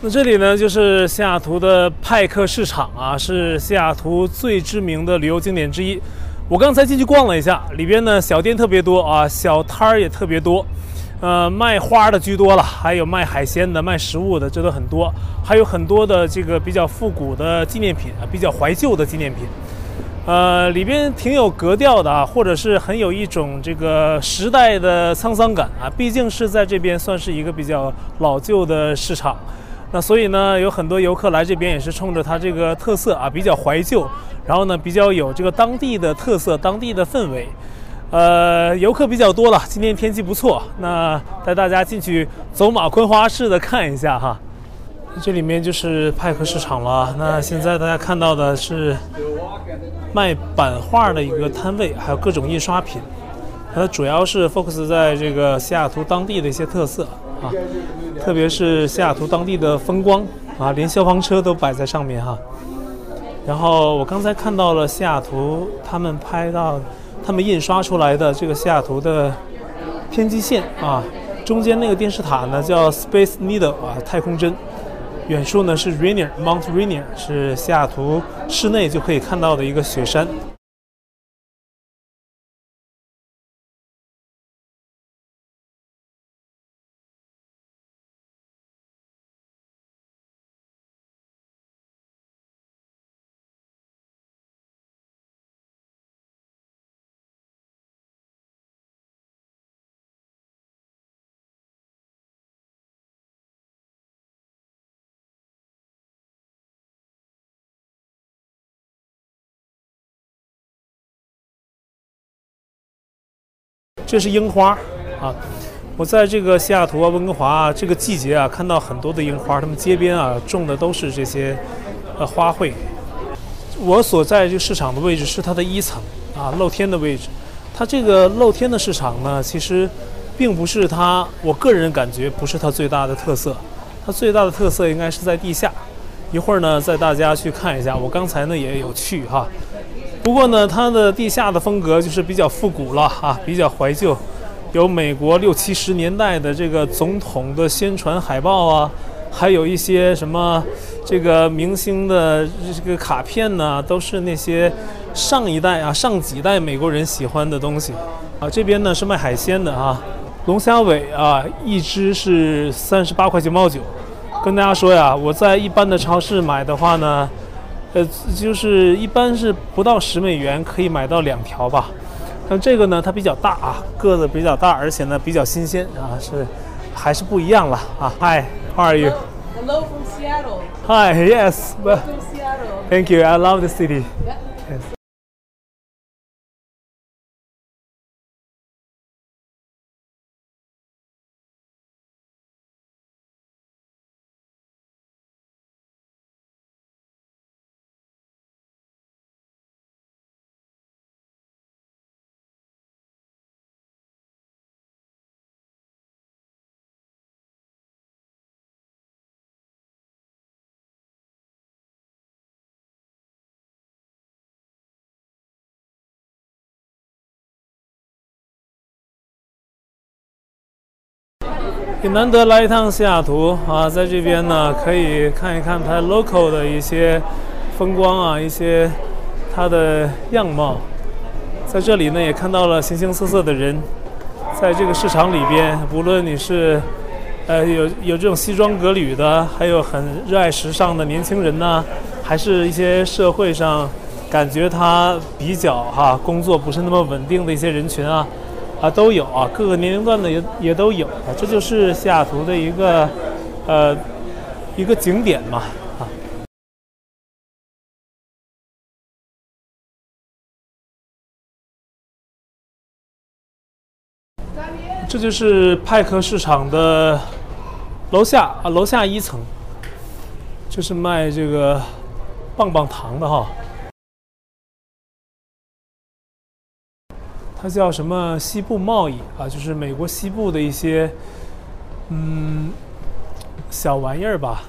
那这里呢，就是西雅图的派克市场啊，是西雅图最知名的旅游景点之一。我刚才进去逛了一下，里边呢小店特别多啊，小摊儿也特别多，呃，卖花的居多了，还有卖海鲜的、卖食物的，这都很多，还有很多的这个比较复古的纪念品啊，比较怀旧的纪念品。呃，里边挺有格调的啊，或者是很有一种这个时代的沧桑感啊，毕竟是在这边算是一个比较老旧的市场。那所以呢，有很多游客来这边也是冲着它这个特色啊，比较怀旧，然后呢，比较有这个当地的特色、当地的氛围。呃，游客比较多了，今天天气不错，那带大家进去走马观花式的看一下哈。这里面就是派克市场了。那现在大家看到的是卖版画的一个摊位，还有各种印刷品。它主要是 focus 在这个西雅图当地的一些特色啊。特别是西雅图当地的风光啊，连消防车都摆在上面哈。然后我刚才看到了西雅图他们拍到、他们印刷出来的这个西雅图的天际线啊，中间那个电视塔呢叫 Space Needle 啊，太空针。远处呢是 Rainier Mount Rainier，是西雅图市内就可以看到的一个雪山。这是樱花啊！我在这个西雅图啊、温哥华啊这个季节啊，看到很多的樱花，他们街边啊种的都是这些呃花卉。我所在这个市场的位置是它的一层啊，露天的位置。它这个露天的市场呢，其实并不是它，我个人感觉不是它最大的特色。它最大的特色应该是在地下。一会儿呢，带大家去看一下。我刚才呢也有去哈。不过呢，它的地下的风格就是比较复古了啊，比较怀旧，有美国六七十年代的这个总统的宣传海报啊，还有一些什么这个明星的这个卡片呢、都是那些上一代啊、上几代美国人喜欢的东西啊。这边呢是卖海鲜的啊，龙虾尾啊，一只是三十八块九毛九。跟大家说呀，我在一般的超市买的话呢。呃，就是一般是不到十美元可以买到两条吧。那这个呢，它比较大啊，个子比较大，而且呢比较新鲜啊，是还是不一样了啊。Hi，how are you？Hello from Seattle。Hi，yes。Welcome Seattle。Thank you，I love the city。也难得来一趟西雅图啊，在这边呢可以看一看它 local 的一些风光啊，一些它的样貌。在这里呢也看到了形形色色的人，在这个市场里边，无论你是呃有有这种西装革履的，还有很热爱时尚的年轻人呢，还是一些社会上感觉他比较哈、工作不是那么稳定的一些人群啊。啊，都有啊，各个年龄段的也也都有啊，这就是西雅图的一个，呃，一个景点嘛，啊，这就是派克市场的楼下啊，楼下一层，就是卖这个棒棒糖的哈。它叫什么西部贸易啊？就是美国西部的一些，嗯，小玩意儿吧。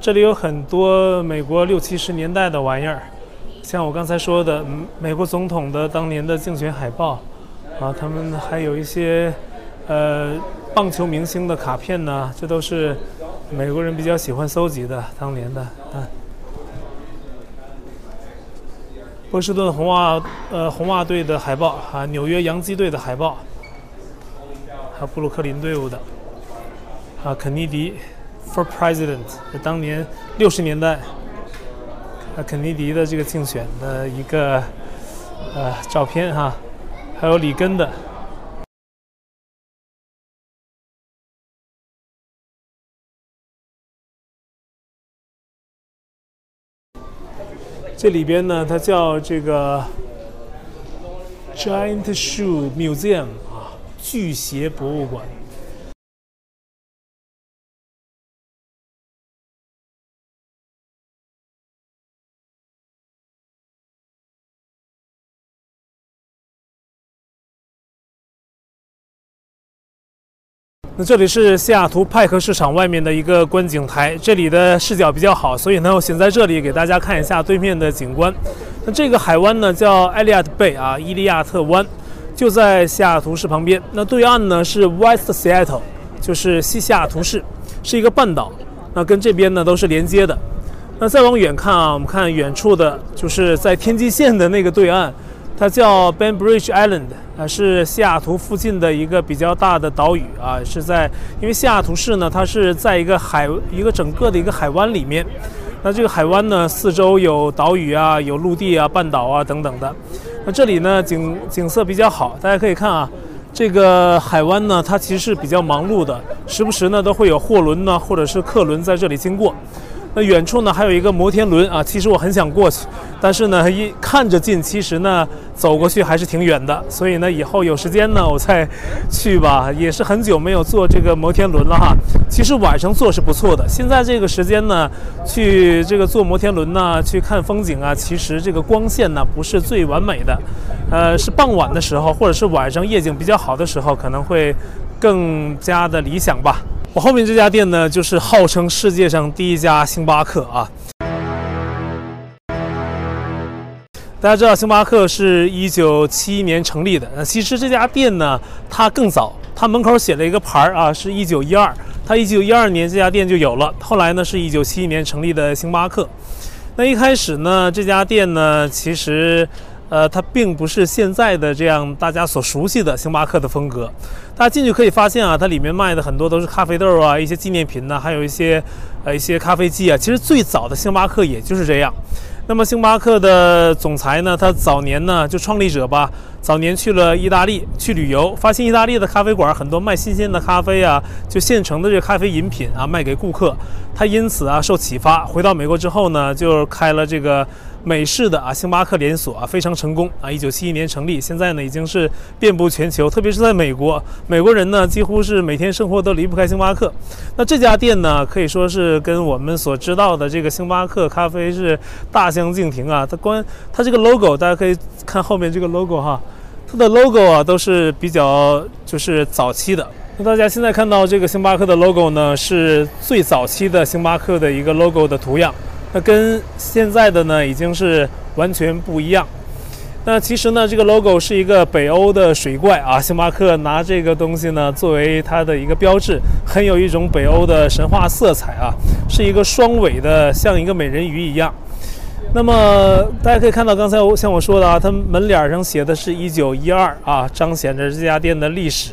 这里有很多美国六七十年代的玩意儿，像我刚才说的，美国总统的当年的竞选海报，啊，他们还有一些呃棒球明星的卡片呢，这都是美国人比较喜欢搜集的当年的啊。波士顿红袜呃红袜队的海报啊，纽约洋基队的海报，还有布鲁克林队伍的啊，肯尼迪 for president，当年六十年代啊肯尼迪的这个竞选的一个呃照片哈，还有里根的。这里边呢，它叫这个 Giant Shoe Museum 啊，巨鞋博物馆。那这里是西雅图派克市场外面的一个观景台，这里的视角比较好，所以呢，我先在这里给大家看一下对面的景观。那这个海湾呢叫 Elliott Bay 啊，伊利亚特湾，就在西雅图市旁边。那对岸呢是 West Seattle，就是西西雅图市，是一个半岛。那跟这边呢都是连接的。那再往远看啊，我们看远处的就是在天际线的那个对岸。它叫 Bainbridge Island，啊，是西雅图附近的一个比较大的岛屿啊，是在因为西雅图市呢，它是在一个海一个整个的一个海湾里面，那这个海湾呢，四周有岛屿啊，有陆地啊，半岛啊等等的，那这里呢景景色比较好，大家可以看啊，这个海湾呢，它其实是比较忙碌的，时不时呢都会有货轮呢或者是客轮在这里经过。那远处呢还有一个摩天轮啊，其实我很想过去，但是呢一看着近，其实呢走过去还是挺远的，所以呢以后有时间呢我再去吧，也是很久没有坐这个摩天轮了哈。其实晚上坐是不错的，现在这个时间呢去这个坐摩天轮呢去看风景啊，其实这个光线呢不是最完美的，呃是傍晚的时候或者是晚上夜景比较好的时候可能会更加的理想吧。我后面这家店呢，就是号称世界上第一家星巴克啊。大家知道，星巴克是一九七一年成立的。那其实这家店呢，它更早，它门口写了一个牌儿啊，是一九一二。它一九一二年这家店就有了，后来呢，是一九七一年成立的星巴克。那一开始呢，这家店呢，其实。呃，它并不是现在的这样大家所熟悉的星巴克的风格。大家进去可以发现啊，它里面卖的很多都是咖啡豆啊，一些纪念品呢，还有一些呃一些咖啡机啊。其实最早的星巴克也就是这样。那么星巴克的总裁呢，他早年呢就创立者吧，早年去了意大利去旅游，发现意大利的咖啡馆很多卖新鲜的咖啡啊，就现成的这个咖啡饮品啊卖给顾客。他因此啊受启发，回到美国之后呢，就开了这个。美式的啊，星巴克连锁啊，非常成功啊！一九七一年成立，现在呢已经是遍布全球，特别是在美国，美国人呢几乎是每天生活都离不开星巴克。那这家店呢，可以说是跟我们所知道的这个星巴克咖啡是大相径庭啊！它关它这个 logo，大家可以看后面这个 logo 哈，它的 logo 啊都是比较就是早期的。那大家现在看到这个星巴克的 logo 呢，是最早期的星巴克的一个 logo 的图样。那跟现在的呢已经是完全不一样。那其实呢，这个 logo 是一个北欧的水怪啊，星巴克拿这个东西呢作为它的一个标志，很有一种北欧的神话色彩啊，是一个双尾的，像一个美人鱼一样。那么大家可以看到，刚才我像我说的啊，它门脸上写的是一九一二啊，彰显着这家店的历史。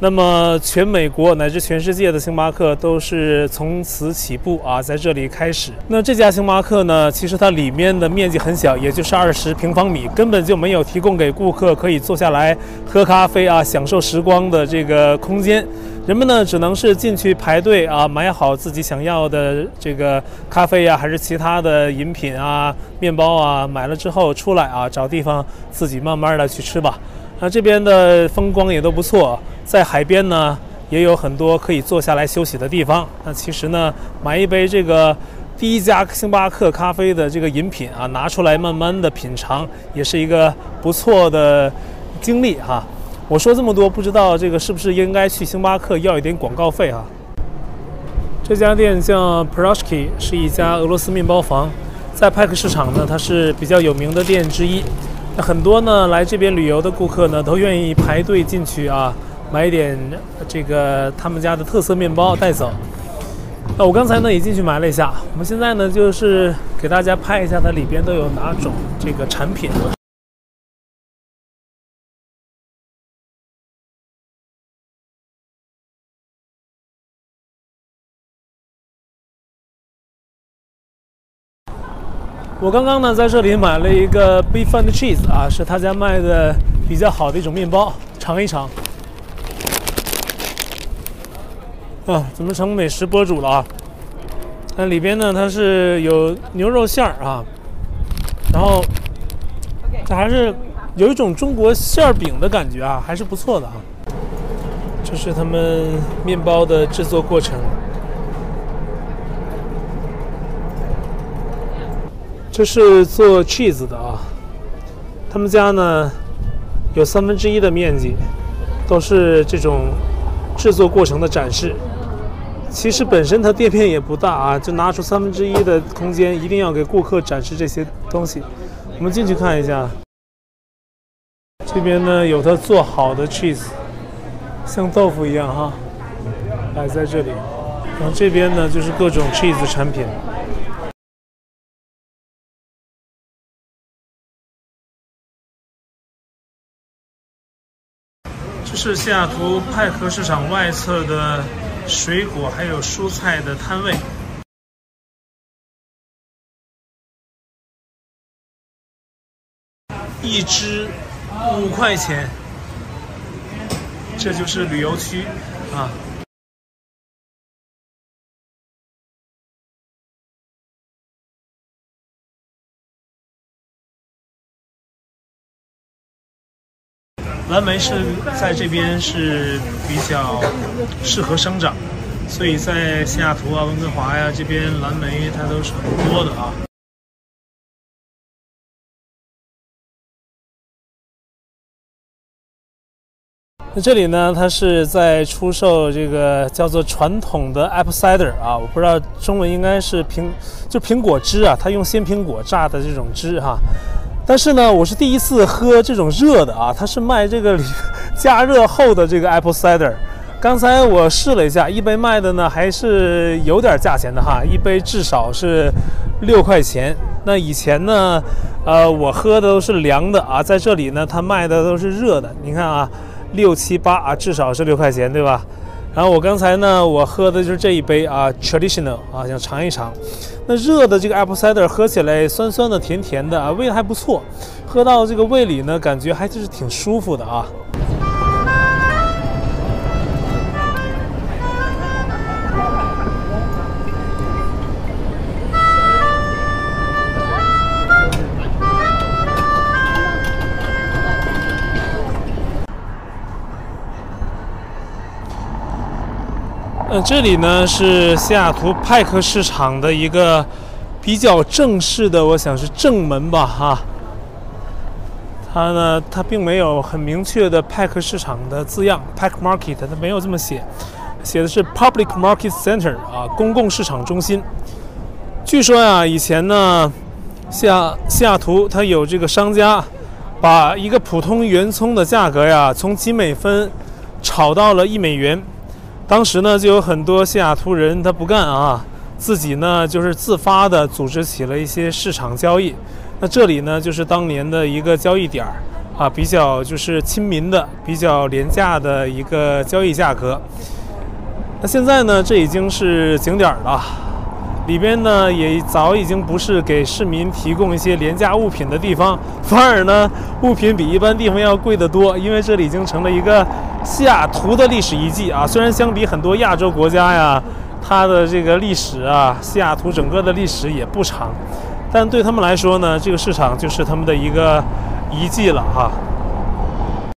那么，全美国乃至全世界的星巴克都是从此起步啊，在这里开始。那这家星巴克呢，其实它里面的面积很小，也就是二十平方米，根本就没有提供给顾客可以坐下来喝咖啡啊，享受时光的这个空间。人们呢，只能是进去排队啊，买好自己想要的这个咖啡呀，还是其他的饮品啊、面包啊，买了之后出来啊，找地方自己慢慢的去吃吧。那这边的风光也都不错，在海边呢，也有很多可以坐下来休息的地方。那其实呢，买一杯这个第一家星巴克咖啡的这个饮品啊，拿出来慢慢的品尝，也是一个不错的经历哈。我说这么多，不知道这个是不是应该去星巴克要一点广告费哈？这家店叫 Piroshki，是一家俄罗斯面包房，在派克市场呢，它是比较有名的店之一。很多呢来这边旅游的顾客呢，都愿意排队进去啊，买一点这个他们家的特色面包带走。那我刚才呢也进去买了一下，我们现在呢就是给大家拍一下它里边都有哪种这个产品。我刚刚呢在这里买了一个 Beef and Cheese 啊，是他家卖的比较好的一种面包，尝一尝。啊，怎么成美食博主了啊？那里边呢，它是有牛肉馅儿啊，然后这还是有一种中国馅儿饼的感觉啊，还是不错的啊。这是他们面包的制作过程。这是做 cheese 的啊，他们家呢有三分之一的面积都是这种制作过程的展示。其实本身它店面也不大啊，就拿出三分之一的空间，一定要给顾客展示这些东西。我们进去看一下，这边呢有他做好的 cheese，像豆腐一样哈，摆在这里。然后这边呢就是各种 cheese 产品。是西雅图派克市场外侧的水果还有蔬菜的摊位，一只五块钱，这就是旅游区啊。蓝莓是在这边是比较适合生长，所以在西雅图啊、温哥华呀这边蓝莓它都是很多的啊。那这里呢，它是在出售这个叫做传统的 apple cider 啊，我不知道中文应该是苹就苹果汁啊，它用鲜苹果榨的这种汁哈。但是呢，我是第一次喝这种热的啊，它是卖这个 加热后的这个 apple cider。刚才我试了一下，一杯卖的呢还是有点价钱的哈，一杯至少是六块钱。那以前呢，呃，我喝的都是凉的啊，在这里呢，它卖的都是热的。你看啊，六七八啊，至少是六块钱，对吧？然后我刚才呢，我喝的就是这一杯啊，traditional 啊，想尝一尝。那热的这个 apple cider 喝起来酸酸的、甜甜的啊，味道还不错。喝到这个胃里呢，感觉还就是挺舒服的啊。这里呢是西雅图派克市场的一个比较正式的，我想是正门吧，哈。它呢，它并没有很明确的派克市场的字样，Pack Market 它没有这么写，写的是 Public Market Center 啊，公共市场中心。据说呀，以前呢，西雅西雅图它有这个商家把一个普通圆葱的价格呀，从几美分炒到了一美元。当时呢，就有很多西雅图人他不干啊，自己呢就是自发的组织起了一些市场交易。那这里呢就是当年的一个交易点儿啊，比较就是亲民的、比较廉价的一个交易价格。那现在呢，这已经是景点儿了。里边呢也早已经不是给市民提供一些廉价物品的地方，反而呢物品比一般地方要贵得多，因为这里已经成了一个西雅图的历史遗迹啊。虽然相比很多亚洲国家呀，它的这个历史啊，西雅图整个的历史也不长，但对他们来说呢，这个市场就是他们的一个遗迹了哈。